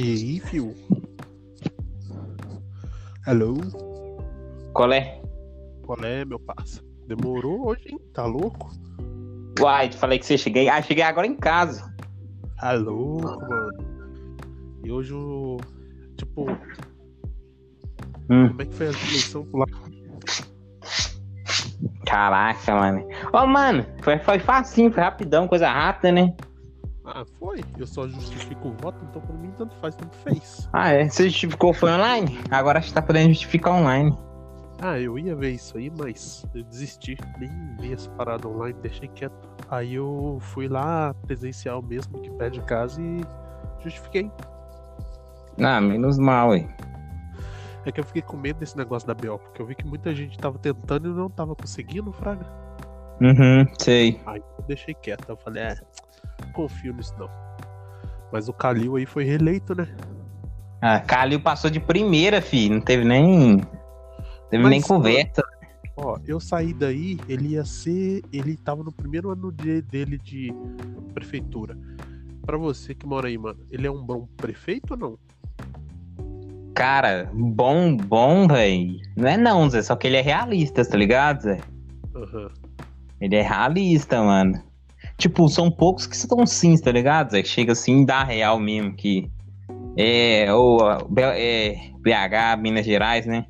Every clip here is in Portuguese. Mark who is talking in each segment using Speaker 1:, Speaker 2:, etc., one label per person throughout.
Speaker 1: E aí, fio? Hello?
Speaker 2: Qual é?
Speaker 1: Qual é, meu parça? Demorou hoje, hein? Tá louco?
Speaker 2: Uai, te falei que você cheguei. Ah, cheguei agora em casa.
Speaker 1: Louco, mano. E hoje o. Tipo,
Speaker 2: Hum,
Speaker 1: como é que foi a eleição lá?
Speaker 2: caraca, mano. Ô, mano, foi, foi facinho, foi rapidão, coisa rápida, né?
Speaker 1: Ah, foi. Eu só justifico o voto, então pra mim tanto faz, tanto fez.
Speaker 2: Ah, é? Você justificou foi online? Agora a gente tá podendo justificar online.
Speaker 1: Ah, eu ia ver isso aí, mas eu desisti. Nem vi essa parada online, deixei quieto. Aí eu fui lá presencial mesmo, que pé de casa e justifiquei.
Speaker 2: Ah, menos mal, ué.
Speaker 1: É que eu fiquei com medo desse negócio da BO, porque eu vi que muita gente tava tentando e não tava conseguindo, Fraga.
Speaker 2: Uhum, sei.
Speaker 1: Aí eu deixei quieto. Eu falei, é, confio nisso não. Mas o Kalil aí foi reeleito, né?
Speaker 2: Ah, Calil passou de primeira, fi. Não teve nem. Teve
Speaker 1: Mas,
Speaker 2: nem conversa.
Speaker 1: Ó, eu saí daí, ele ia ser. Ele tava no primeiro ano de- dele de prefeitura. Pra você que mora aí, mano, ele é um bom prefeito ou não?
Speaker 2: Cara, bom, bom, velho. Não é não, Zé. Só que ele é realista, tá ligado, Zé?
Speaker 1: Aham.
Speaker 2: Ele é realista, mano. Tipo, são poucos que são sims, tá ligado, Zé? Chega assim dá real mesmo, que. É, ou é, BH, Minas Gerais, né?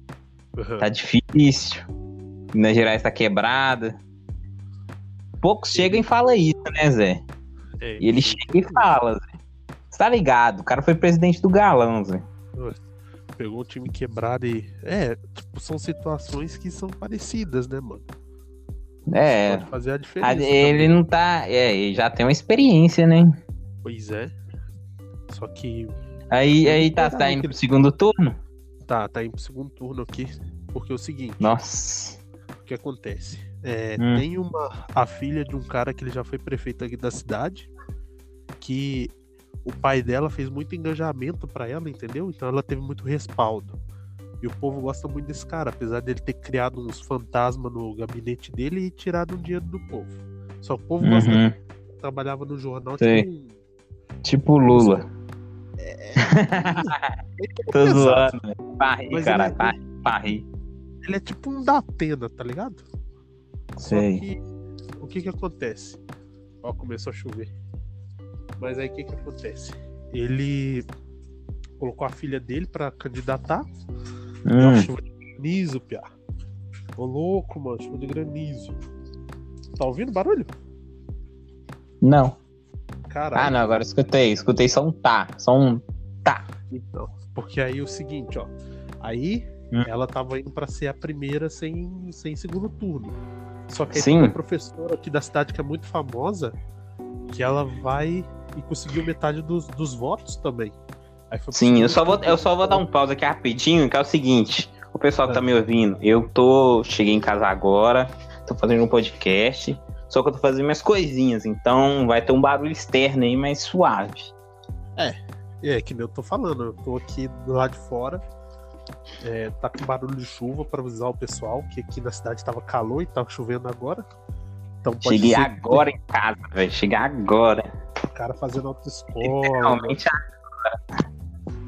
Speaker 1: aham.
Speaker 2: Tá difícil. Minas Gerais tá quebrada. Poucos chegam e falam isso, né, Zé?
Speaker 1: É,
Speaker 2: E ele chega e fala, Zé. Você tá ligado? O cara foi presidente do Galão, Zé.
Speaker 1: Pegou o time quebrado e. É, tipo, são situações que são parecidas, né, mano?
Speaker 2: É.
Speaker 1: Pode fazer a
Speaker 2: a-
Speaker 1: diferença.
Speaker 2: Ele não tá. É, ele já tem uma experiência, né?
Speaker 1: Pois é. Só que
Speaker 2: Aí, aí tá, tá
Speaker 1: nada
Speaker 2: indo pro segundo turno?
Speaker 1: tá, tá indo pro segundo turno aqui. Porque é o seguinte,
Speaker 2: Nossa.
Speaker 1: o que acontece? É,
Speaker 2: Hum.
Speaker 1: Tem uma. A filha de um cara que ele já foi prefeito aqui da cidade. Que o pai dela fez muito engajamento pra ela, entendeu? Então ela teve muito respaldo. E o povo gosta muito desse cara, apesar dele ter criado uns fantasmas no gabinete dele e tirado um dinheiro do povo. Só que o povo gosta
Speaker 2: Uhum.
Speaker 1: dele. Trabalhava no jornal,
Speaker 2: Sei.
Speaker 1: tipo um-
Speaker 2: Tipo Lula. Tô
Speaker 1: pesado.
Speaker 2: zoando. velho. Pra rir,
Speaker 1: Mas
Speaker 2: cara.
Speaker 1: ele-
Speaker 2: Pra, pra rir.
Speaker 1: Ele é tipo um da Atena, tá ligado? Só
Speaker 2: Sei.
Speaker 1: que o que que acontece? Ó, começou a chover. Mas aí o que que acontece? Ele colocou a filha dele pra candidatar.
Speaker 2: Hum,
Speaker 1: chuva de granizo, piá. Ô louco, mano, chuva de granizo. Tá ouvindo barulho?
Speaker 2: não.
Speaker 1: Caralho.
Speaker 2: Ah, não, agora escutei. Escutei só um tá. Só um tá.
Speaker 1: Então, porque aí o seguinte, ó. Aí
Speaker 2: Hum.
Speaker 1: ela tava indo pra ser a primeira sem, sem segundo turno. Só que aí
Speaker 2: Sim.
Speaker 1: tem uma professora aqui da cidade que é muito famosa, que ela vai e conseguiu metade dos, dos votos também. Aí foi pro
Speaker 2: Sim, eu só vou, eu só vou dar um pausa aqui rapidinho, que é o seguinte. O pessoal que tá me ouvindo, eu tô. Cheguei em casa agora, tô fazendo um podcast. Só que eu tô fazendo minhas coisinhas, então vai ter um barulho externo aí, mais suave.
Speaker 1: É, que nem eu tô falando, eu tô aqui do lado de fora. é, tá com barulho de chuva pra avisar o pessoal que aqui na cidade tava calor e tá chovendo agora. Então pode
Speaker 2: Cheguei
Speaker 1: ser
Speaker 2: agora em casa, velho. Cheguei agora.
Speaker 1: o cara fazendo autoescola.
Speaker 2: Realmente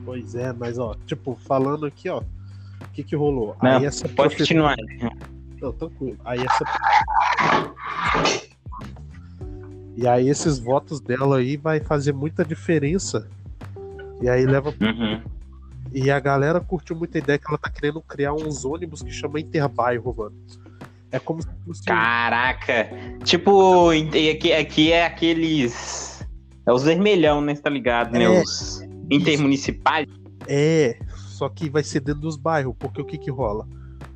Speaker 1: Pois é, mas ó, tipo, falando aqui, ó, o que que rolou?
Speaker 2: Não,
Speaker 1: Aí essa
Speaker 2: pode
Speaker 1: professora-
Speaker 2: continuar.
Speaker 1: Não, tranquilo. Aí essa. E aí esses votos dela aí vai fazer muita diferença. E aí leva.
Speaker 2: Uhum.
Speaker 1: E a galera curtiu muita ideia que ela tá querendo criar uns ônibus que chama Interbairro, mano. É como se fosse.
Speaker 2: Caraca. Tipo, aqui, aqui é aqueles. É os vermelhão, né? Tá ligado, né?
Speaker 1: É.
Speaker 2: Os intermunicipais.
Speaker 1: É, só que vai ser dentro dos bairros, porque o que que rola?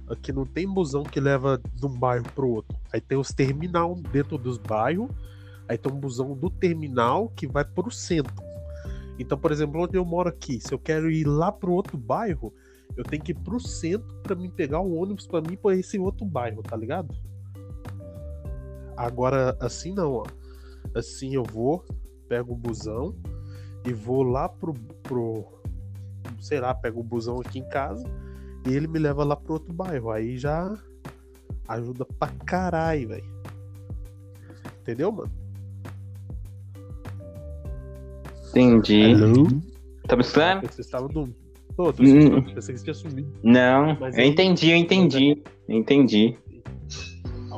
Speaker 1: Aqui não tem busão que leva de um bairro pro outro. Aí tem os terminal dentro dos bairros, aí tem um busão do terminal que vai pro centro. Então, por exemplo, onde eu moro aqui, se eu quero ir lá pro outro bairro, eu tenho que ir pro centro pra me pegar o ônibus pra mim pra esse outro bairro, tá ligado? Agora, assim não, ó. Assim eu vou, pego o busão e vou lá pro, pro sei lá, pego o busão aqui em casa e ele me leva lá pro outro bairro. Aí já ajuda pra caralho, velho. Entendeu, mano?
Speaker 2: Entendi.
Speaker 1: Hello?
Speaker 2: Tá me escutando?
Speaker 1: Você estava dormindo. Tô, tô
Speaker 2: Hum.
Speaker 1: Pensei que você tinha sumido.
Speaker 2: Não,
Speaker 1: Mas
Speaker 2: eu
Speaker 1: aí-
Speaker 2: entendi, eu entendi. Eu entendi.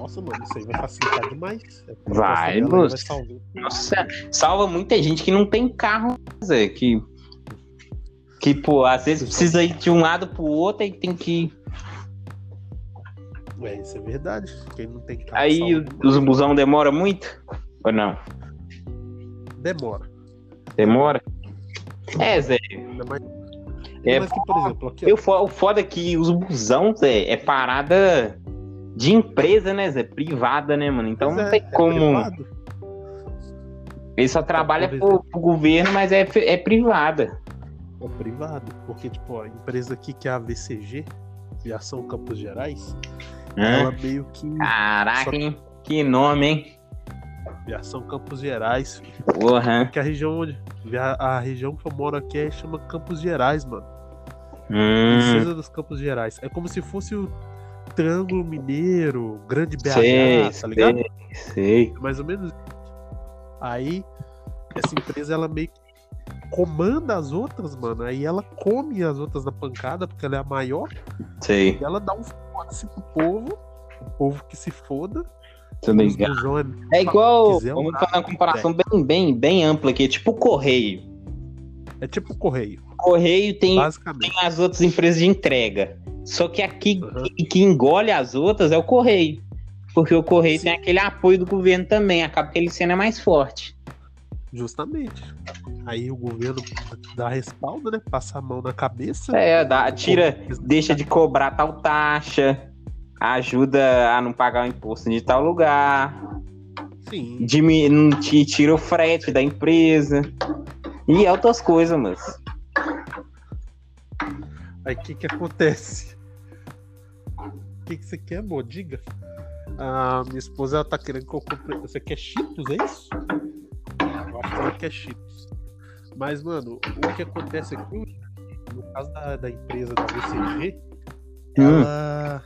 Speaker 1: Nossa, mano, isso aí vai facilitar demais. É,
Speaker 2: Vai, Lúcio.
Speaker 1: vai salvar.
Speaker 2: Nossa, salva muita gente que não tem carro, Zé, que. Que, pô, às vezes precisa ir de um lado pro outro e tem que.
Speaker 1: É, isso é verdade. Quem não tem carro
Speaker 2: Aí
Speaker 1: salva
Speaker 2: os busão demora muito? Ou não?
Speaker 1: demora.
Speaker 2: Demora? É, Zé.
Speaker 1: Ainda mais,
Speaker 2: É,
Speaker 1: mais que, por exemplo, aqui,
Speaker 2: eu, o foda é que os busão, Zé, é parada de empresa, né, Zé? Privada, né, mano? Então
Speaker 1: pois
Speaker 2: não
Speaker 1: é,
Speaker 2: tem
Speaker 1: é
Speaker 2: como.
Speaker 1: privado.
Speaker 2: Ele só trabalha
Speaker 1: por
Speaker 2: pro, pro governo, mas é, é privada.
Speaker 1: É privado. Porque, tipo, a empresa aqui que é a VCG, Viação Campos Gerais,
Speaker 2: Hã?
Speaker 1: ela meio que.
Speaker 2: Caraca,
Speaker 1: Só-
Speaker 2: hein? Que nome, hein?
Speaker 1: Viação Campos Gerais.
Speaker 2: Porra.
Speaker 1: Que a região onde. A região que eu moro aqui é, chama Campos Gerais, mano.
Speaker 2: Hum,
Speaker 1: Princesa dos Campos Gerais. É como se fosse o Triângulo Mineiro, Grande BH,
Speaker 2: sei,
Speaker 1: tá ligado?
Speaker 2: sei, sei.
Speaker 1: É mais ou menos isso. Aí, essa empresa, ela meio que comanda as outras, mano. Aí ela come as outras na pancada, porque ela é a maior.
Speaker 2: Sei,
Speaker 1: E ela dá um foda-se pro povo. O povo que se foda.
Speaker 2: ligado.
Speaker 1: busão é-
Speaker 2: É igual, vamos fazer uma comparação bem, bem, bem ampla aqui, tipo o Correio.
Speaker 1: É tipo correio,
Speaker 2: O Correio tem,
Speaker 1: basicamente.
Speaker 2: tem as outras empresas de entrega. Só que aqui,
Speaker 1: Uhum.
Speaker 2: que, que engole as outras é o Correio. Porque o Correio
Speaker 1: Sim.
Speaker 2: tem aquele apoio do governo também, acaba que ele sendo é mais forte.
Speaker 1: Justamente. Aí o governo dá respaldo, né? Passa a mão na cabeça.
Speaker 2: É, dá, tira, deixa de cobrar tal taxa, ajuda a não pagar o imposto de tal lugar,
Speaker 1: Sim.
Speaker 2: diminu- tira o frete da empresa. E outras coisas, mas.
Speaker 1: Aí o que que acontece? O que que você quer, amor? Diga. A minha esposa ela tá querendo que eu compre. Você quer Cheetos, é isso? Eu acho que ela quer Cheetos. Mas, mano, o que acontece aqui, no caso da, da empresa da VCG,
Speaker 2: Hum.
Speaker 1: ela.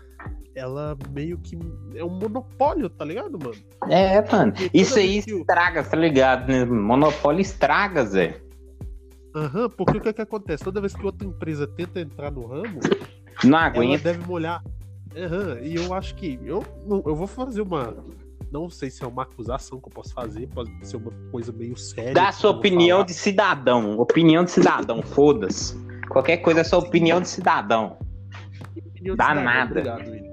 Speaker 1: Ela meio que. É um monopólio, tá ligado, mano?
Speaker 2: É, mano. Isso aí estraga, tá ligado? Né? Monopólio estraga, Zé.
Speaker 1: Aham, porque o que, que acontece? Toda vez que outra empresa tenta entrar no ramo,
Speaker 2: Não
Speaker 1: ela
Speaker 2: aguenta.
Speaker 1: deve molhar. Aham, e eu acho que. Eu, eu vou fazer uma. Não sei se é uma acusação que eu posso fazer, pode ser uma coisa meio séria.
Speaker 2: Dá sua opinião
Speaker 1: falar.
Speaker 2: de cidadão. Opinião de cidadão, foda-se. Qualquer coisa é sua opinião de cidadão.
Speaker 1: Opinião de
Speaker 2: dá
Speaker 1: cidadão,
Speaker 2: nada.
Speaker 1: Obrigado.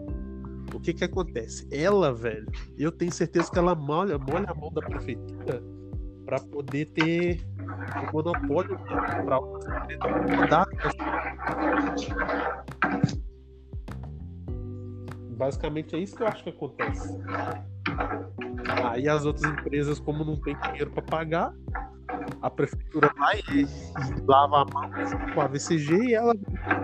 Speaker 1: O que que acontece? Ela, velho, eu tenho certeza que ela molha, molha a mão da prefeitura pra poder ter o monopólio empresas mudar. Basicamente é isso que eu acho que acontece. Aí as outras empresas, como não tem dinheiro pra pagar, a prefeitura vai e lava a mão com a VCG e ela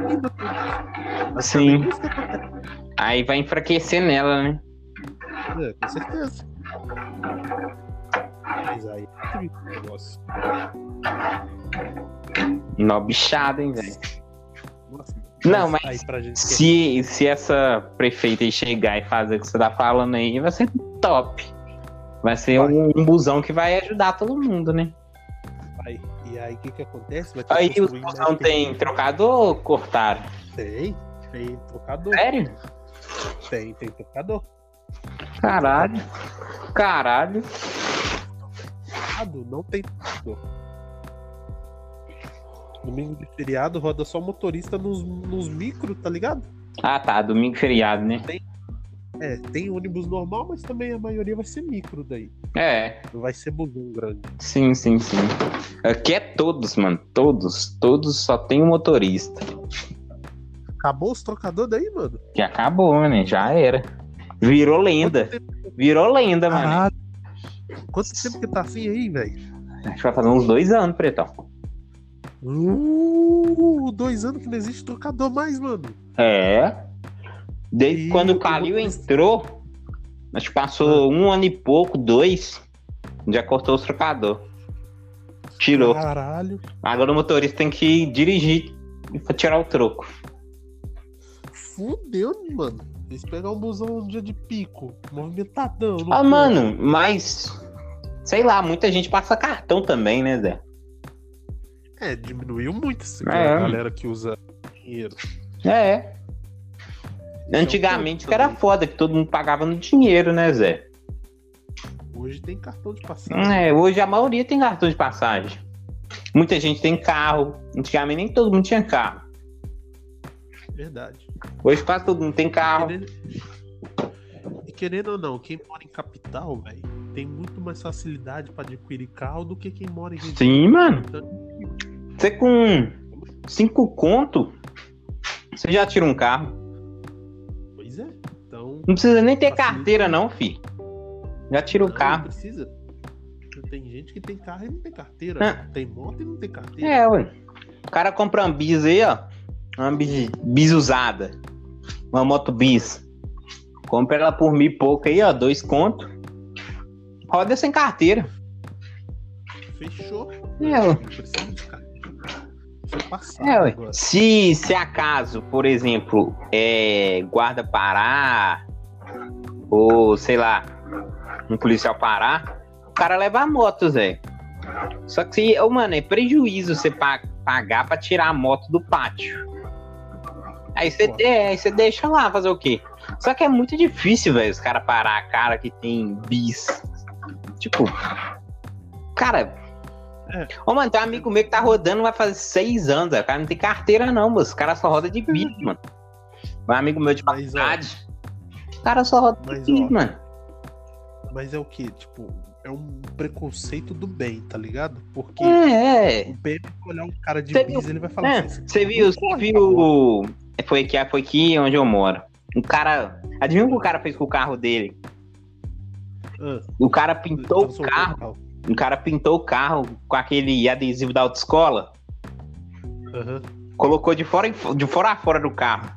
Speaker 1: cuida tudo.
Speaker 2: Sim.
Speaker 1: Isso que acontece.
Speaker 2: Aí vai enfraquecer nela, né?
Speaker 1: É, com certeza. Mas aí é negócio.
Speaker 2: Nó bichada, hein, velho.
Speaker 1: Nossa,
Speaker 2: Não, mas Se, se essa prefeita chegar e fazer o que você tá falando aí, vai ser top. Vai ser
Speaker 1: Vai.
Speaker 2: um, um busão que vai ajudar todo mundo, né?
Speaker 1: aí, e aí o que que acontece? Vai
Speaker 2: Aí os busão
Speaker 1: mais
Speaker 2: tem trocador ou cortaram?
Speaker 1: Tem, tem trocador.
Speaker 2: Sério?
Speaker 1: Tem, tem trocador.
Speaker 2: Caralho. Caralho.
Speaker 1: Não tem trocador. Domingo de feriado roda só motorista nos, nos micro, tá ligado?
Speaker 2: Ah tá, domingo feriado, né?
Speaker 1: É, tem ônibus normal, mas também a maioria vai ser micro daí.
Speaker 2: É,
Speaker 1: vai ser busão grande.
Speaker 2: sim, sim, sim. Aqui é todos, mano. Todos. Todos só tem um motorista.
Speaker 1: Acabou os trocadores daí, mano?
Speaker 2: Que acabou, né? Já era. Virou lenda. Virou lenda, mano.
Speaker 1: Quanto tempo que tá assim aí, velho?
Speaker 2: Acho que vai fazer uns dois anos, pretão.
Speaker 1: Uh, dois anos que não existe trocador mais, mano.
Speaker 2: É. Desde
Speaker 1: E
Speaker 2: quando o Calil entrou, acho que passou um ano e pouco, dois, já cortou os trocador. Tirou.
Speaker 1: Caralho.
Speaker 2: Agora o motorista tem que dirigir pra tirar o troco.
Speaker 1: Fudeu, mano. Eles pegar um busão um dia de pico, movimentadão.
Speaker 2: Ah, mano, mas. Sei lá, muita gente passa cartão também, né, Zé?
Speaker 1: É, diminuiu muito esse
Speaker 2: É.
Speaker 1: a galera que usa dinheiro.
Speaker 2: É. Antigamente que era foda, que todo mundo pagava no dinheiro, né, Zé?
Speaker 1: Hoje tem cartão de passagem.
Speaker 2: É, hoje a maioria tem cartão de passagem. Muita gente tem carro. Antigamente nem todo mundo tinha carro.
Speaker 1: Verdade.
Speaker 2: Hoje quase todo mundo tem carro.
Speaker 1: Querendo... E querendo ou não, quem mora em capital, velho, tem muito mais facilidade pra adquirir carro do que quem mora em região.
Speaker 2: Sim, mano.
Speaker 1: Então,
Speaker 2: Você com cinco conto, você já tira um carro.
Speaker 1: Pois é. Então.
Speaker 2: Não precisa nem ter
Speaker 1: Facilita.
Speaker 2: carteira, não, fi. Já tira o
Speaker 1: não,
Speaker 2: carro.
Speaker 1: Não precisa. Tem gente que tem carro e não tem carteira.
Speaker 2: Ah.
Speaker 1: Tem moto e não tem carteira.
Speaker 2: É, ué. O cara compra uma bis aí, ó. Uma bis, bis usada. Uma moto bis. Compra ela por mil e pouco aí, ó. Dois conto. Roda sem carteira.
Speaker 1: Fechou.
Speaker 2: É.
Speaker 1: Isso é passado
Speaker 2: É. Se, se acaso, por exemplo, é, guarda parar, ou sei lá, um policial parar, o cara leva a moto, Zé. Só que, se, ô, mano, é prejuízo você pa- pagar pra tirar a moto do pátio. Aí você, é, aí você deixa lá fazer o quê? Só que é muito difícil, velho, os caras parar a cara que tem bis. Tipo, cara.
Speaker 1: É.
Speaker 2: Ô, mano, tem um amigo meu que tá rodando, vai fazer seis anos. O cara não tem carteira, não, moço. O cara só roda de bis, mano. Um amigo meu de
Speaker 1: Mas, ó,
Speaker 2: faculdade. O cara só roda de
Speaker 1: Mas, ó,
Speaker 2: mano.
Speaker 1: Mas é o que? Tipo, é um preconceito do bem, tá ligado? Porque
Speaker 2: É, é.
Speaker 1: o vai olhar um cara de bis ele vai falar
Speaker 2: É,
Speaker 1: assim. "Esse
Speaker 2: Você viu, você
Speaker 1: corre, tá bom."
Speaker 2: viu. Foi aqui, foi aqui onde eu moro. Um cara. Adivinha o que o cara fez com o carro dele?
Speaker 1: Ah,
Speaker 2: O cara pintou o carro. O cara pintou o carro com aquele adesivo da autoescola.
Speaker 1: Aham.
Speaker 2: Colocou de fora, de fora a fora do carro.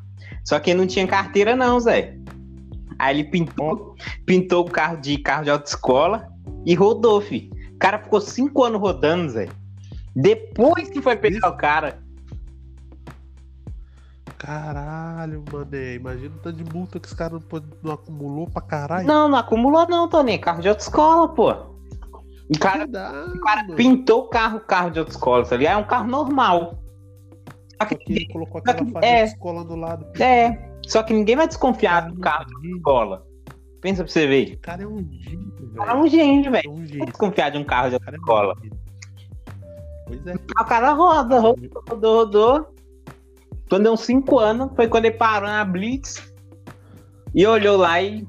Speaker 2: Só que ele não tinha carteira, não, Zé. Aí ele pintou, pintou o carro de carro de autoescola e rodou, fi. O cara ficou cinco anos rodando, Zé. Depois que foi pegar o cara.
Speaker 1: Caralho, mané. Imagina o tanto de multa que esse cara não, não acumulou pra caralho.
Speaker 2: Não, não acumulou, não, Tony. É carro de autoescola, pô. O cara, o cara pintou o carro, carro de autoescola, tá ligado? É um carro normal. Só
Speaker 1: que ele colocou aquela
Speaker 2: que- é.
Speaker 1: de escola do lado.
Speaker 2: é, só que ninguém vai desconfiar do carro de
Speaker 1: O
Speaker 2: autoescola. Pensa pra você ver.
Speaker 1: cara é um gênio,
Speaker 2: O cara é
Speaker 1: velho.
Speaker 2: um gênio,
Speaker 1: É
Speaker 2: velho.
Speaker 1: um gênio.
Speaker 2: desconfiar de um carro de
Speaker 1: O é
Speaker 2: autoescola.
Speaker 1: gênio. Pois é.
Speaker 2: O cara roda, rodou, rodou, rodou. Quando deu uns 5 anos, foi quando ele parou na Blitz e olhou lá e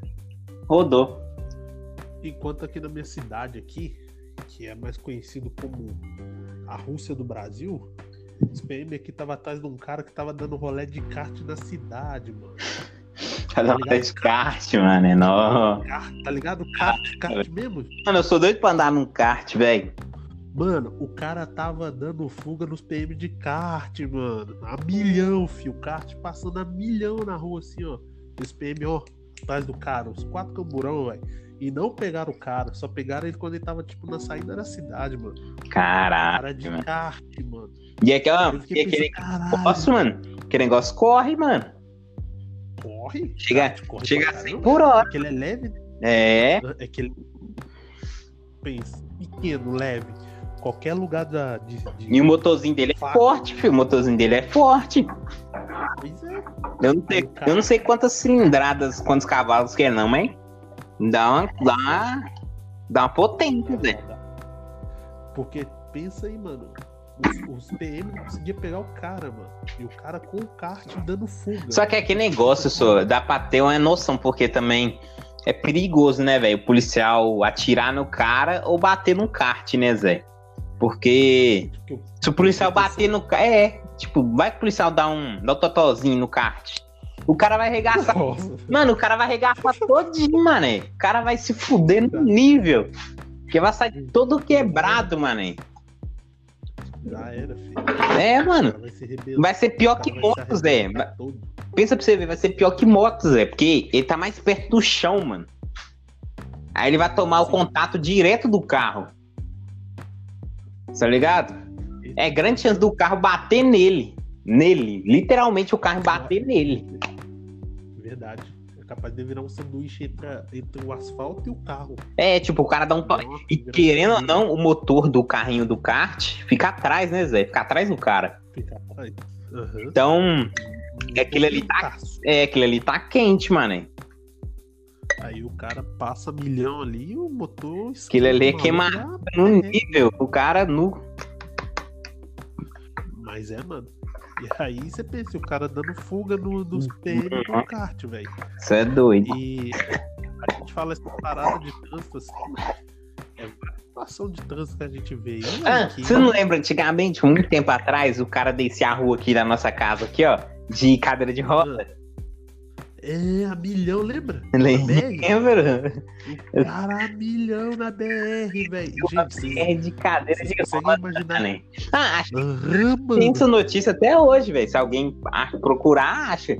Speaker 2: rodou.
Speaker 1: Enquanto aqui na minha cidade aqui, que é mais conhecido como a Rússia do Brasil, os PM aqui tava atrás de um cara que tava dando rolé de kart na cidade, mano.
Speaker 2: Fazer uma de kart, mano, é.
Speaker 1: Kart, tá ligado? Kart, kart mesmo?
Speaker 2: Mano, eu sou doido pra andar num kart, velho.
Speaker 1: Mano, o cara tava dando fuga nos PM de kart, mano. A milhão, fio. O kart passando a milhão na rua, assim, ó. Os PM, ó, atrás do cara, os quatro camburão, velho. E não pegaram o cara, só pegaram ele quando ele tava, tipo, na saída da cidade, mano.
Speaker 2: Caralho.
Speaker 1: Cara de
Speaker 2: mano.
Speaker 1: kart, mano.
Speaker 2: E aquela, e aquele negócio, mano. Aquele negócio corre, mano.
Speaker 1: corre.
Speaker 2: Chega-
Speaker 1: Kart corre
Speaker 2: Chega
Speaker 1: pra
Speaker 2: a 100
Speaker 1: caramba.
Speaker 2: por hora.
Speaker 1: É que ele é leve,
Speaker 2: É.
Speaker 1: é que ele... Pensa, pequeno, leve. Qualquer lugar da, de, de-
Speaker 2: E o motorzinho dele é
Speaker 1: Faca.
Speaker 2: forte, filho. O motorzinho dele é forte.
Speaker 1: Pois é.
Speaker 2: Eu não sei, eu não sei quantas cilindradas, quantos cavalos que é, não, mas dá uma, dá uma, dá uma potência, Zé.
Speaker 1: Porque pensa aí, mano. Os, os PM não conseguiam pegar o cara, mano. E o cara com o kart dando fuga.
Speaker 2: Só que é aquele negócio, só, dá pra ter uma noção, porque também é perigoso, né, velho? O policial atirar no cara ou bater no kart, né, Zé? Porque se o policial bater no. É, tipo, vai que o policial dar um, dá um totozinho no kart. O cara vai arregaçar.
Speaker 1: Nossa,
Speaker 2: Mano, o cara vai arregaçar todinho, mané. O cara vai se fuder no nível. Porque vai sair todo quebrado, mané.
Speaker 1: já era, filho.
Speaker 2: É,
Speaker 1: O
Speaker 2: mano.
Speaker 1: vai se.
Speaker 2: Vai ser pior
Speaker 1: O
Speaker 2: que
Speaker 1: cara vai se
Speaker 2: moto, Zé.
Speaker 1: todo.
Speaker 2: Pensa pra você ver, vai ser pior que moto, Zé. Porque ele tá mais perto do chão, mano. Aí ele vai tomar o
Speaker 1: Sim.
Speaker 2: contato direto do carro. Tá ligado? É grande chance do carro bater nele. Nele. Literalmente o carro bater nele.
Speaker 1: Verdade. capaz de virar um sanduíche entre, entre o asfalto e o carro.
Speaker 2: É, tipo, o cara dá um toque. E querendo ou não, o motor do carrinho do kart fica atrás, né, Zé? Fica atrás do cara.
Speaker 1: fica atrás. Aham.
Speaker 2: Então,
Speaker 1: E
Speaker 2: aquilo ali tá-
Speaker 1: taço.
Speaker 2: é, aquilo ali tá quente, mano.
Speaker 1: Aí o cara passa milhão ali e o motor.
Speaker 2: Aquilo ali é
Speaker 1: maluco,
Speaker 2: No nível, o cara nu.
Speaker 1: Mas é, mano. E aí você pensa, o cara dando fuga no, nos PM do kart, velho.
Speaker 2: Isso é doido.
Speaker 1: E a gente fala essa parada de trânsito assim, é uma situação de trânsito que a gente vê aí.
Speaker 2: Ah,
Speaker 1: que-
Speaker 2: você não lembra antigamente, muito tempo atrás, o cara descia a rua aqui da nossa casa, aqui, ó, de cadeira de roda?
Speaker 1: É, a milhão, lembra?
Speaker 2: Lembra?
Speaker 1: O cara a milhão na BR, velho. Gente,
Speaker 2: É de cadeira de roda,
Speaker 1: imaginar?
Speaker 2: né? Ah, acho que tem essa notícia até hoje, velho. Se alguém procurar, acha.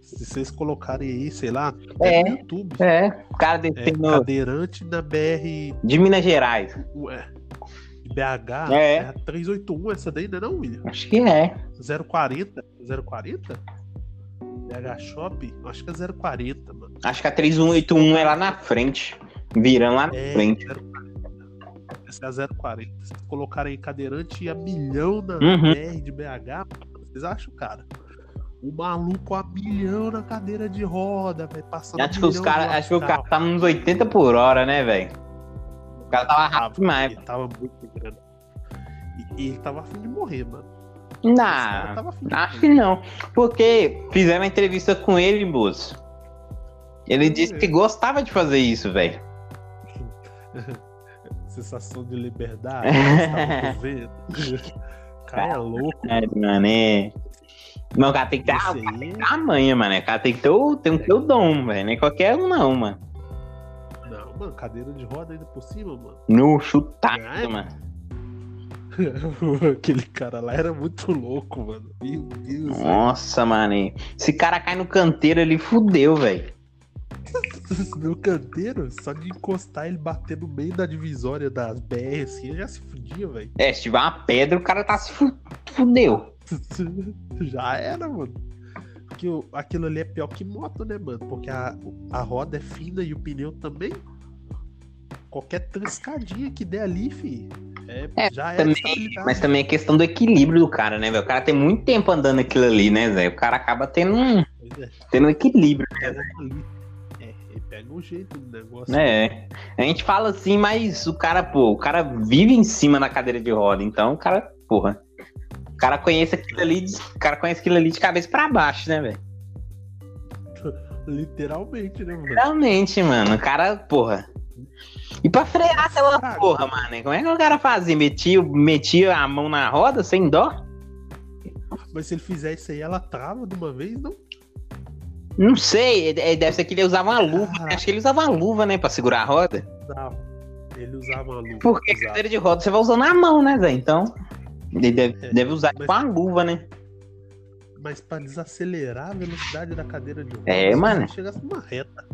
Speaker 1: Se vocês colocarem aí, sei lá,
Speaker 2: É.
Speaker 1: no YouTube,
Speaker 2: É, o cara
Speaker 1: é,
Speaker 2: descendo
Speaker 1: cadeirante na BR
Speaker 2: de Minas Gerais.
Speaker 1: ué, BH,
Speaker 2: É.
Speaker 1: é. 381, essa daí não é não, William?
Speaker 2: Acho que é.
Speaker 1: 040? 040? BH Shop? Acho que é 040, mano.
Speaker 2: Acho que a 3181 é lá na frente. Virando lá na
Speaker 1: É,
Speaker 2: frente.
Speaker 1: 040. Essa é a 040. Se colocarem cadeirante a milhão na
Speaker 2: Uhum.
Speaker 1: BR de BH, vocês acham, cara? O maluco a milhão na cadeira de roda, velho, passando
Speaker 2: Acho que os
Speaker 1: de
Speaker 2: Acho que o cara tá nos 80 por hora, né, velho? O cara tava rápido demais.
Speaker 1: Ele tava muito grande. E, e ele tava afim de morrer, mano.
Speaker 2: Não, acho que não. Porque fizeram uma entrevista com ele, moço. Ele disse que gostava de fazer isso, velho.
Speaker 1: Sensação de liberdade. cara é louco.
Speaker 2: É, mano, é. Não, o cara tem que ter a,
Speaker 1: Esse aí,
Speaker 2: a manha, mano. O cara tem que ter o, tem que ter o dom, velho. Nem qualquer um, não, mano.
Speaker 1: não, mano, cadeira de roda ainda por cima, mano.
Speaker 2: No chutar,
Speaker 1: É?
Speaker 2: mano.
Speaker 1: Aquele cara lá era muito louco, mano. Meu Deus.
Speaker 2: Nossa, mano. Esse cara cai no canteiro ali, fudeu, velho.
Speaker 1: No canteiro, só de encostar ele bater no meio da divisória das BR assim, eu já se fudia, velho.
Speaker 2: É, se tiver uma pedra, o cara tá se fu- fudeu.
Speaker 1: Já era, mano. Porque aquilo ali é pior que moto, né, mano? Porque a, a roda é fina e o pneu também. Qualquer triscadinha que der ali, fi, é,
Speaker 2: É,
Speaker 1: já era
Speaker 2: Também, mas também é questão do equilíbrio do cara, né, velho? O cara tem muito tempo andando aquilo ali, né, Zé? O cara acaba tendo um,
Speaker 1: é,
Speaker 2: tendo um equilíbrio.
Speaker 1: pega ali. É, pega o jeito do negócio.
Speaker 2: É. A gente fala assim, mas o cara, pô, o cara vive em cima da cadeira de roda, então o cara, porra. O cara conhece aquilo ali, de- o cara conhece aquilo ali de cabeça pra baixo, né, velho?
Speaker 1: Literalmente, né, mano?
Speaker 2: Realmente, mano, o cara, porra. E pra frear aquela porra, mano, como é que o cara fazia? Metia, metia a mão na roda sem dó?
Speaker 1: Mas se ele fizer isso aí, ela trava de uma vez, não?
Speaker 2: Não sei, deve ser que ele usava uma luva, né?
Speaker 1: Caraca.
Speaker 2: Acho que ele usava uma luva, né, pra segurar a roda.
Speaker 1: Usava. Ele usava uma luva.
Speaker 2: Porque
Speaker 1: usava.
Speaker 2: cadeira de roda você vai usando a mão, né, Zé? Então, ele deve,
Speaker 1: É,
Speaker 2: deve usar
Speaker 1: mas-
Speaker 2: com a luva, né?
Speaker 1: Mas pra desacelerar a velocidade da cadeira de rodas,
Speaker 2: É,
Speaker 1: se
Speaker 2: mano.
Speaker 1: ele chegasse numa reta.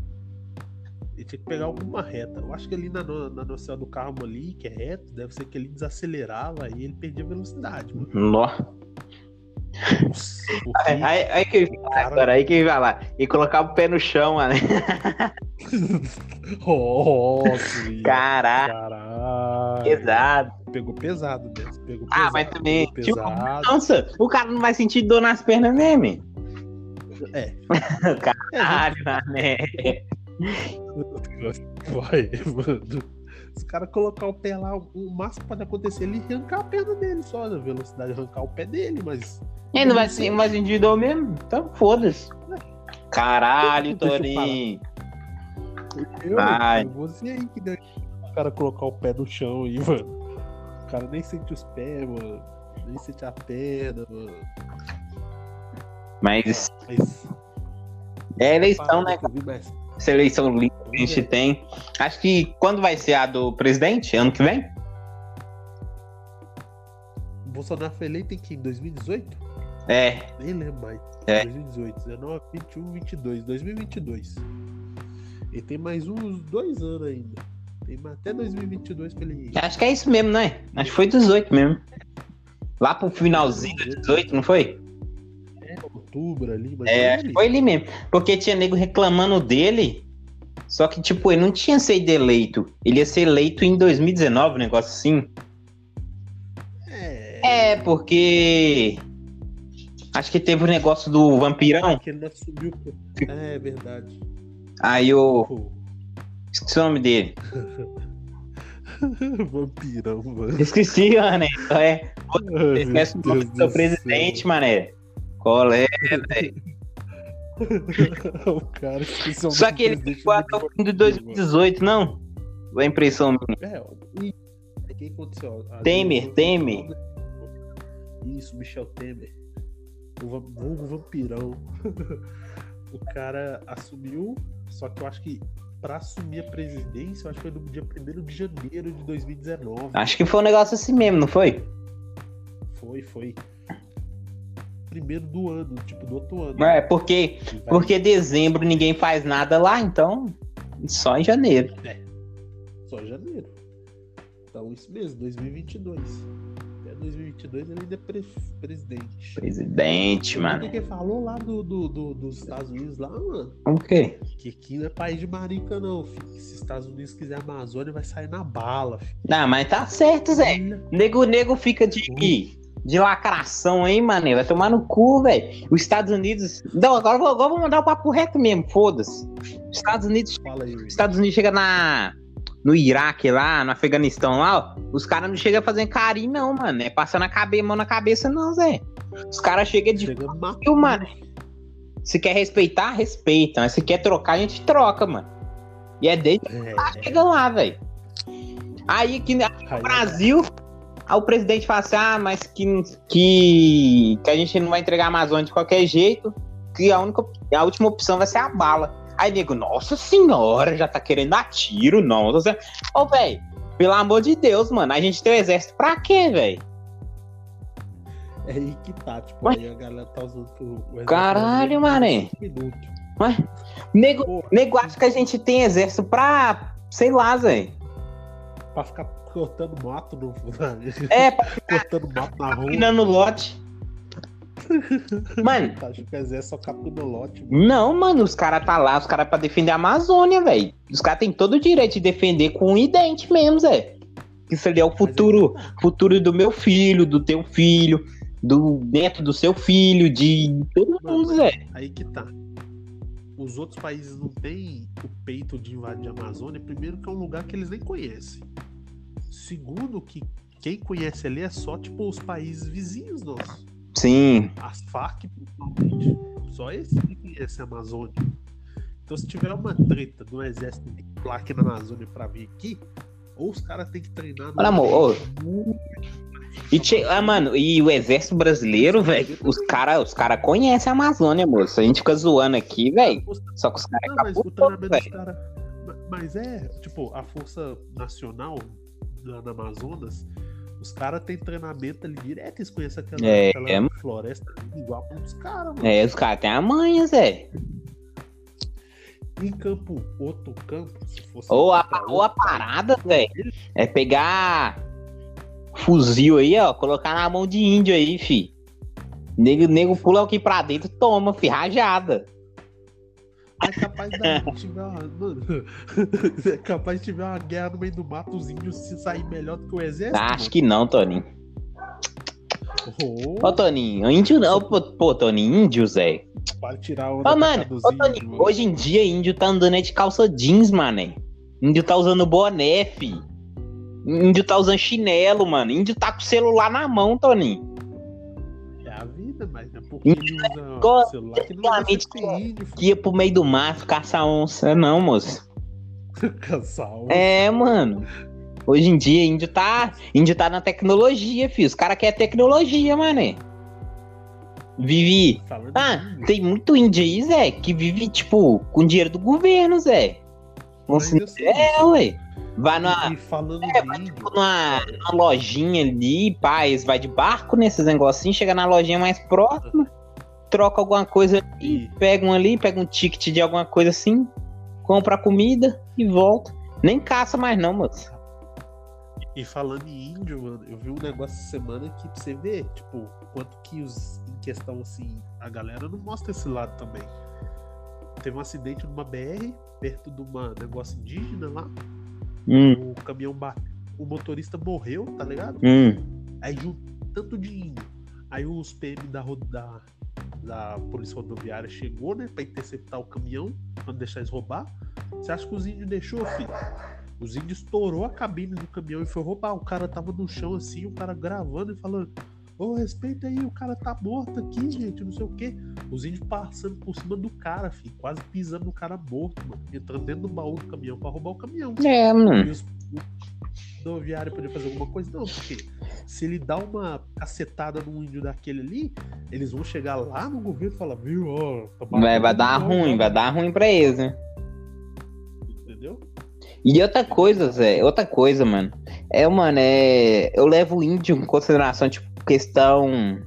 Speaker 1: Tinha que pegar alguma reta. Eu acho que ali na, no- na noção do carro ali, que é reto, deve ser que ele desacelerava e ele perdia velocidade, mano.
Speaker 2: Nó.
Speaker 1: Nossa,
Speaker 2: Aí, aí, aí que ele fala,
Speaker 1: Cara-
Speaker 2: agora, aí que ele vai lá. E colocar o pé no chão, mano. Caralho,
Speaker 1: Caralho.
Speaker 2: pesado.
Speaker 1: Pegou pesado mesmo. Pegou
Speaker 2: Ah,
Speaker 1: pesado,
Speaker 2: mas também,
Speaker 1: pegou
Speaker 2: tipo,
Speaker 1: pesado.
Speaker 2: Nossa, o cara não vai sentir dor nas pernas mesmo.
Speaker 1: É.
Speaker 2: Caralho, mané.
Speaker 1: Vai, mano. Se o cara colocar o pé lá, o máximo que pode acontecer é ele arrancar a perna dele só, na velocidade, arrancar o pé dele, mas.
Speaker 2: Ele não vai, se- não vai sentir dor mesmo? Então foda-se. Caralho, Torinho.
Speaker 1: Eu,
Speaker 2: Vai.
Speaker 1: eu você aí que deixa o cara colocar o pé no chão aí, mano. O cara nem sente os pés, mano. Nem sente a perna, mano.
Speaker 2: Mas
Speaker 1: Mas.
Speaker 2: é eleição, né?
Speaker 1: que
Speaker 2: eleição linda que a gente tem. Acho que quando vai ser a do presidente? Ano que vem?
Speaker 1: Bolsonaro foi eleito em que? Em 2018?
Speaker 2: É.
Speaker 1: Nem lembro mais.
Speaker 2: É.
Speaker 1: 2018, 19, 21, 22. 2022. E tem mais uns dois anos ainda. Tem até 2022 pra ele.
Speaker 2: Acho que é isso mesmo, né? Acho que foi 18 mesmo. Lá pro finalzinho do 18, não foi?
Speaker 1: É, outubro ali.
Speaker 2: É,
Speaker 1: ali.
Speaker 2: foi ele mesmo. Porque tinha nego reclamando dele. Só que, tipo, ele não tinha sido eleito. Ele ia ser eleito em 2019, um negócio assim.
Speaker 1: É,
Speaker 2: É, porque. Acho que teve o negócio do vampirão.
Speaker 1: que ele assumiu. É verdade.
Speaker 2: Aí o.
Speaker 1: Pô,
Speaker 2: Esqueci o nome dele.
Speaker 1: Vampirão, mano.
Speaker 2: Esqueci, mané. É, esquece o nome do seu presidente, mané. Qual é, velho?
Speaker 1: o cara
Speaker 2: Só que ele ficou até o fim de
Speaker 1: mano.
Speaker 2: 2018, não? Ou é impressão minha?
Speaker 1: É, e- o que aconteceu? A
Speaker 2: Temer, Temer.
Speaker 1: Isso, Michel Temer. O vulgo vampirão. o cara assumiu, só que eu acho que pra assumir a presidência, eu acho que foi no dia 1 de janeiro de 2019.
Speaker 2: Acho que foi um negócio assim mesmo, não foi?
Speaker 1: Foi, foi. Primeiro do ano, tipo, do outro ano.
Speaker 2: É, porque,
Speaker 1: E vai-
Speaker 2: porque dezembro ninguém faz nada lá, então. Só em janeiro.
Speaker 1: Só janeiro. Então, isso mesmo, 2022. Até 2022 ele ainda é pre- presidente.
Speaker 2: Presidente,
Speaker 1: O
Speaker 2: mano.
Speaker 1: que que falou lá do, do- do- dos Estados Unidos lá, mano?
Speaker 2: O quê?
Speaker 1: Que aqui não é país de marica, não, filho. Se os Estados Unidos quiser a Amazônia, vai sair na bala, filho.
Speaker 2: Não, mas tá certo, Zé. Nego, nego fica de, de lacração aí, mané. Vai tomar no cu, velho. Os Estados Unidos. Não, agora eu vou, agora eu vou mandar o papo reto mesmo, foda-se. Os Estados Unidos.
Speaker 1: Aí.
Speaker 2: Os Estados Unidos chega na. No Iraque lá, no Afeganistão lá, ó, os caras não chegam fazendo carinho, não, mano. É passando a cabe- mão na cabeça, não, Zé. Os caras chegam de
Speaker 1: Chega
Speaker 2: fio, mano. Se quer respeitar, respeita. Mas se quer trocar, a gente troca, mano. E é desde
Speaker 1: É,
Speaker 2: chega lá, velho. Aí aqui no Brasil, aí o presidente fala assim, ah, mas que, que, que a gente não vai entregar a Amazônia de qualquer jeito, que a, única, a última opção vai ser a bala. Aí nego, nossa senhora, já tá querendo dar tiro, não. Ô, velho, pelo amor de Deus, mano, a gente tem o exército pra quê, velho?
Speaker 1: É aí que tá, tipo,
Speaker 2: Ué?
Speaker 1: aí a galera tá usando o
Speaker 2: Caralho, mané.
Speaker 1: minutos.
Speaker 2: Nego,
Speaker 1: Pô,
Speaker 2: nego acha que a gente tem exército pra, sei lá, Zé.
Speaker 1: pra ficar cortando mato no.
Speaker 2: É,
Speaker 1: cortando mato na rua.
Speaker 2: no lote. Mano,
Speaker 1: Tá, acho que o exército só captura lote, mano.
Speaker 2: Não, mano, os caras tá lá, os caras pra defender a Amazônia, velho. Os caras têm todo o direito de defender com um dente mesmo, Zé. Isso ali é o futuro, futuro do meu filho, do teu filho, do neto do seu filho, de todo mundo, Zé.
Speaker 1: Aí que tá. Os outros países não têm o peito de invadir a Amazônia. Primeiro, que é um lugar que eles nem conhecem. Segundo, que quem conhece ali é só, tipo, os países vizinhos nossos.
Speaker 2: Sim,
Speaker 1: As Farc, principalmente. Só esse que conhece a Amazônia. Então, se tiver uma treta do exército de placa na Amazônia pra vir aqui, ou os caras têm que treinar no
Speaker 2: Olha, amor, E, che- ah, mano, e o exército brasileiro, velho, os caras os cara conhecem a Amazônia, moço. A gente fica zoando aqui, velho. Só que os caras é
Speaker 1: mas caras. Mas é, tipo, a Força Nacional lá na Amazonas, os caras têm treinamento ali direto, eles conhecem aquela,
Speaker 2: É,
Speaker 1: aquela
Speaker 2: é.
Speaker 1: floresta igual para os caras, mano.
Speaker 2: É, os caras têm a manha, Zé.
Speaker 1: Em campo, outro campo, se fosse.
Speaker 2: Ou a,
Speaker 1: pra
Speaker 2: ou a parada, velho, é pegar fuzil aí, ó, colocar na mão de índio aí, fi. Nego, nego pula aqui pra dentro, toma, fi, rajada.
Speaker 1: É capaz de tiver uma. Mano, é capaz de tiver uma guerra no meio do mato, os índios se sair melhor do que o exército.
Speaker 2: Acho que não, Toninho.
Speaker 1: Oh,
Speaker 2: Ô, Toninho, índio não, pô, Toninho, índio, Zé.
Speaker 1: Para tirar onda
Speaker 2: Ô,
Speaker 1: da
Speaker 2: mano, ô, Toninho,
Speaker 1: mano.
Speaker 2: hoje em dia, índio tá andando aí de calça jeans, mané. Índio tá usando boné, fi. Índio tá usando chinelo, mano. Índio tá com o celular na mão, Toninho.
Speaker 1: É a vida, mas é porque ele usa celular que não índio,
Speaker 2: Que ia pro meio do mato caçar onça. Não, moço.
Speaker 1: Cansal.
Speaker 2: É, mano. Hoje em dia, índio tá, índio tá na tecnologia, filho. Os caras querem tecnologia, mané. Vive.
Speaker 1: Falando
Speaker 2: Ah, tem muito índio aí, Zé, que vive, tipo, com dinheiro do governo, Zé.
Speaker 1: eu sei
Speaker 2: É, ué. Vai numa,
Speaker 1: E falando
Speaker 2: É,
Speaker 1: de índio,
Speaker 2: numa, numa lojinha ali, eles vai de barco nesses negocinhos, chega na lojinha mais próxima, troca alguma coisa ali,
Speaker 1: e,
Speaker 2: pega um ali, pega um ticket de alguma coisa assim, compra comida e volta. Nem caça mais não, moço.
Speaker 1: e falando em índio, mano, eu vi um negócio essa semana que pra você ver, tipo, quanto que os em questão assim A galera não mostra esse lado também. Teve um acidente numa BR, perto de um negócio indígena lá.
Speaker 2: Hum.
Speaker 1: O caminhão bateu. O motorista morreu, tá ligado?
Speaker 2: Hum.
Speaker 1: Aí junto tanto de índio. Aí os PM da, da, da Polícia Rodoviária chegou, né? Pra interceptar o caminhão, pra não deixar eles roubar. Você acha que os índios deixou, filho? Os índios estourou a cabine do caminhão e foi roubar. O cara tava no chão assim, o cara gravando e falando: Ô, oh, respeita aí, o cara tá morto aqui, gente, não sei o quê. Os índios passando por cima do cara, filho, quase pisando no cara morto, mano. Entrando dentro do baú do caminhão pra roubar o caminhão.
Speaker 2: É, mano.
Speaker 1: E os, rodoviário poder fazer alguma coisa? Não, porque se ele dá uma cacetada num índio daquele ali, eles vão chegar lá no governo e falar, viu, ó.
Speaker 2: Vai, vai dar ruim, vai dar ruim pra eles, né?
Speaker 1: Entendeu?
Speaker 2: E outra coisa, Zé, outra coisa, mano. É, mano, é. Eu levo o índio em consideração, tipo, questão.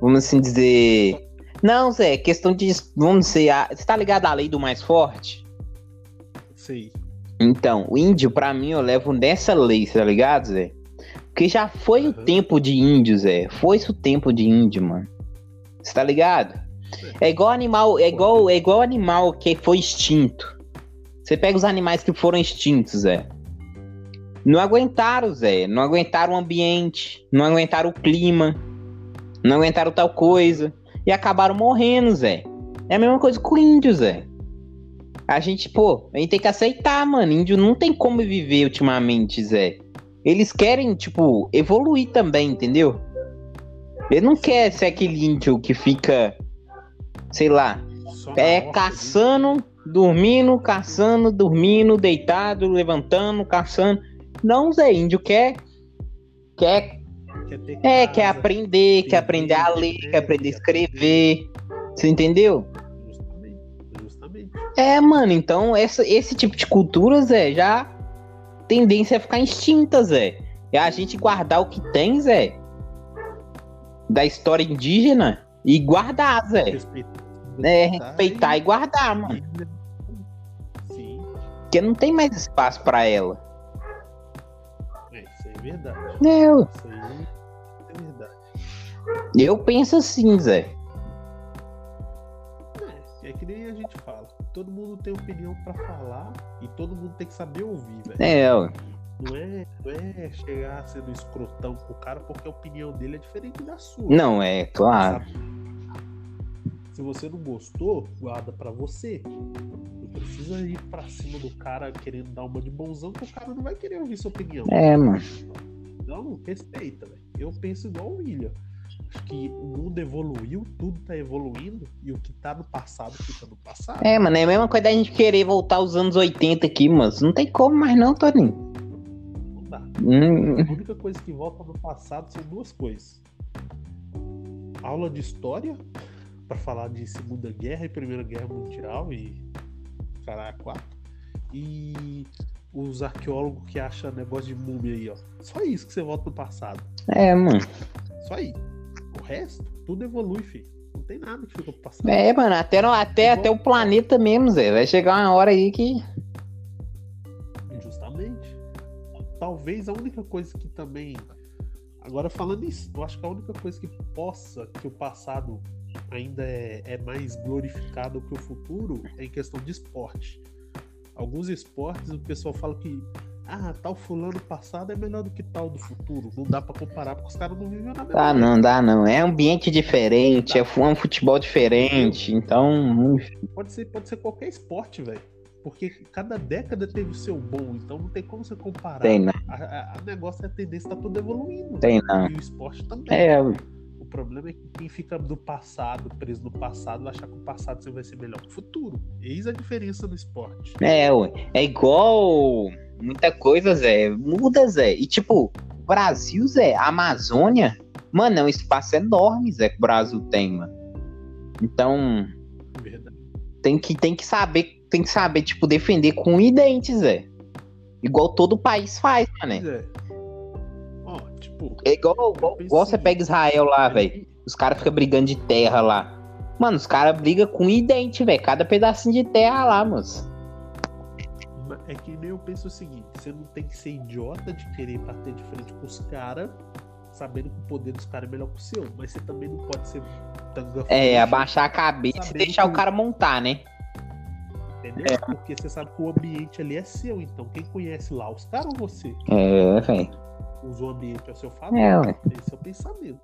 Speaker 2: Vamos assim dizer. Não, Zé, questão de. Vamos dizer. A, você tá ligado à lei do mais forte?
Speaker 1: Sim.
Speaker 2: Então, o índio, pra mim, eu levo nessa lei, tá ligado, Zé? Porque já foi uhum. o tempo de índio, Zé. Foi o tempo de índio, mano. Você tá ligado? É igual animal, é igual, é igual animal que foi extinto. Você pega os animais que foram extintos, Zé. Não aguentaram, Zé. Não aguentaram o ambiente, não aguentaram o clima, não aguentaram tal coisa. E acabaram morrendo, Zé. É a mesma coisa com o índio, Zé. A gente, pô, a gente tem que aceitar, mano. Índio não tem como viver ultimamente, Zé. Eles querem, tipo, evoluir também, entendeu? Ele não quer ser aquele índio que fica, sei lá, é caçando, dormindo, caçando, dormindo, deitado, levantando, caçando. Não, Zé, índio quer. Quer. quer é, quer aprender, quer aprender a ler, quer aprender a escrever. Você entendeu? Justamente. Justamente. É, mano, então essa, esse tipo de cultura, Zé, já tendência a ficar extinta, Zé. É a gente guardar o que tem, Zé. Da história indígena e guardar, Zé. Respeitar, é, respeitar e... e guardar, mano. Sim. Porque não tem mais espaço para ela
Speaker 1: verdade.
Speaker 2: Eu...
Speaker 1: Isso aí é verdade.
Speaker 2: Eu penso assim, Zé.
Speaker 1: É, é que nem a gente fala. Todo mundo tem opinião para falar e todo mundo tem que saber ouvir, velho.
Speaker 2: É, ó.
Speaker 1: Não é, não é chegar sendo escrotão com o cara porque a opinião dele é diferente da sua.
Speaker 2: Não, é, claro.
Speaker 1: Se você não gostou, guarda para você. Precisa ir pra cima do cara querendo dar uma de bonzão, que o cara não vai querer ouvir sua opinião.
Speaker 2: É, mano.
Speaker 1: Então, respeita, velho. Eu penso igual o William. Acho que o mundo evoluiu, tudo tá evoluindo, e o que tá no passado fica no passado.
Speaker 2: É, mano, é a mesma coisa da gente querer voltar aos anos 80 aqui, mas não tem como mais não, Toninho.
Speaker 1: Não dá. Hum. A única coisa que volta no passado são duas coisas. Aula de história para falar de Segunda Guerra e Primeira Guerra Mundial e caralho, quatro. E os arqueólogos que acham negócio de múmia aí, ó. Só isso que você volta no passado.
Speaker 2: É, mano.
Speaker 1: Só aí. O resto, tudo evolui, filho. Não tem nada que fica pro passado.
Speaker 2: É, mano, até, até, até o planeta mesmo, Zé. Vai chegar uma hora aí que.
Speaker 1: Justamente. Talvez a única coisa que também. Agora falando isso, eu acho que a única coisa que possa que o passado ainda é, é mais glorificado que o futuro é em questão de esporte. Alguns esportes o pessoal fala que ah, tal fulano passado é melhor do que tal do futuro. Não dá para comparar porque os caras não vivem na mesma
Speaker 2: Ah, não dá não. É ambiente diferente, é um futebol diferente, então.
Speaker 1: Pode ser, pode ser qualquer esporte, velho. Porque cada década teve o seu bom, então não tem como você comparar.
Speaker 2: Tem não.
Speaker 1: A, a, a negócio, a tendência tá tudo evoluindo.
Speaker 2: Tem não.
Speaker 1: E o esporte também.
Speaker 2: É,
Speaker 1: o problema é que quem fica do passado, preso no passado, vai achar que o passado você vai ser melhor que o futuro. Eis a diferença no esporte.
Speaker 2: É, ué. É igual muita coisa, Zé. Muda, Zé. E tipo, Brasil, Zé, Amazônia, mano, é um espaço enorme, Zé, que o Brasil tem, mano. Então. Verdade. Tem que, tem que saber, tem que saber, tipo, defender com identes, Zé. Igual todo país faz, mano. Né? Tipo, é igual, igual, igual você pega Israel lá, velho. Os caras ficam brigando de terra lá. Mano, os caras brigam com idente, velho. Cada pedacinho de terra lá, moço.
Speaker 1: É que nem eu penso o seguinte: você não tem que ser idiota de querer bater de frente com os caras sabendo que o poder dos caras é melhor que o seu, mas você também não pode ser
Speaker 2: É, abaixar a cabeça e deixar o
Speaker 1: que-
Speaker 2: cara montar, né?
Speaker 1: Entendeu? Porque você sabe que o ambiente ali é seu, então quem conhece lá, os caras ou você?
Speaker 2: É, velho.
Speaker 1: Usa o ambiente ao seu favor.
Speaker 2: É, ué.
Speaker 1: Esse é pensamento.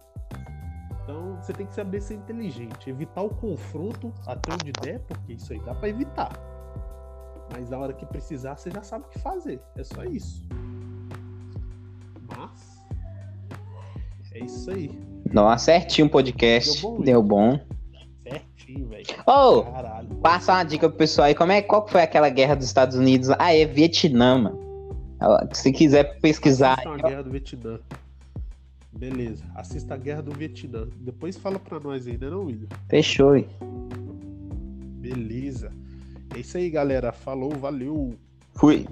Speaker 1: Então você tem que saber ser inteligente, evitar o confronto até onde der, porque isso aí dá pra evitar. Mas na hora que precisar, você já sabe o que fazer. É só isso. Mas é isso aí.
Speaker 2: Nossa, certinho o podcast.
Speaker 1: Deu bom,
Speaker 2: Deu bom.
Speaker 1: Velho.
Speaker 2: Ô,
Speaker 1: Caralho.
Speaker 2: passa uma dica pro pessoal aí. Como é, qual foi aquela guerra dos Estados Unidos? Ah, é Vietnã, mano. Se quiser pesquisar.
Speaker 1: Assista a Guerra do Vietnã. Beleza. Assista a Guerra do Vietnã. Depois fala pra nós ainda, não, William?
Speaker 2: Fechou. hein?
Speaker 1: Beleza. É isso aí, galera. Falou, valeu.
Speaker 2: Fui.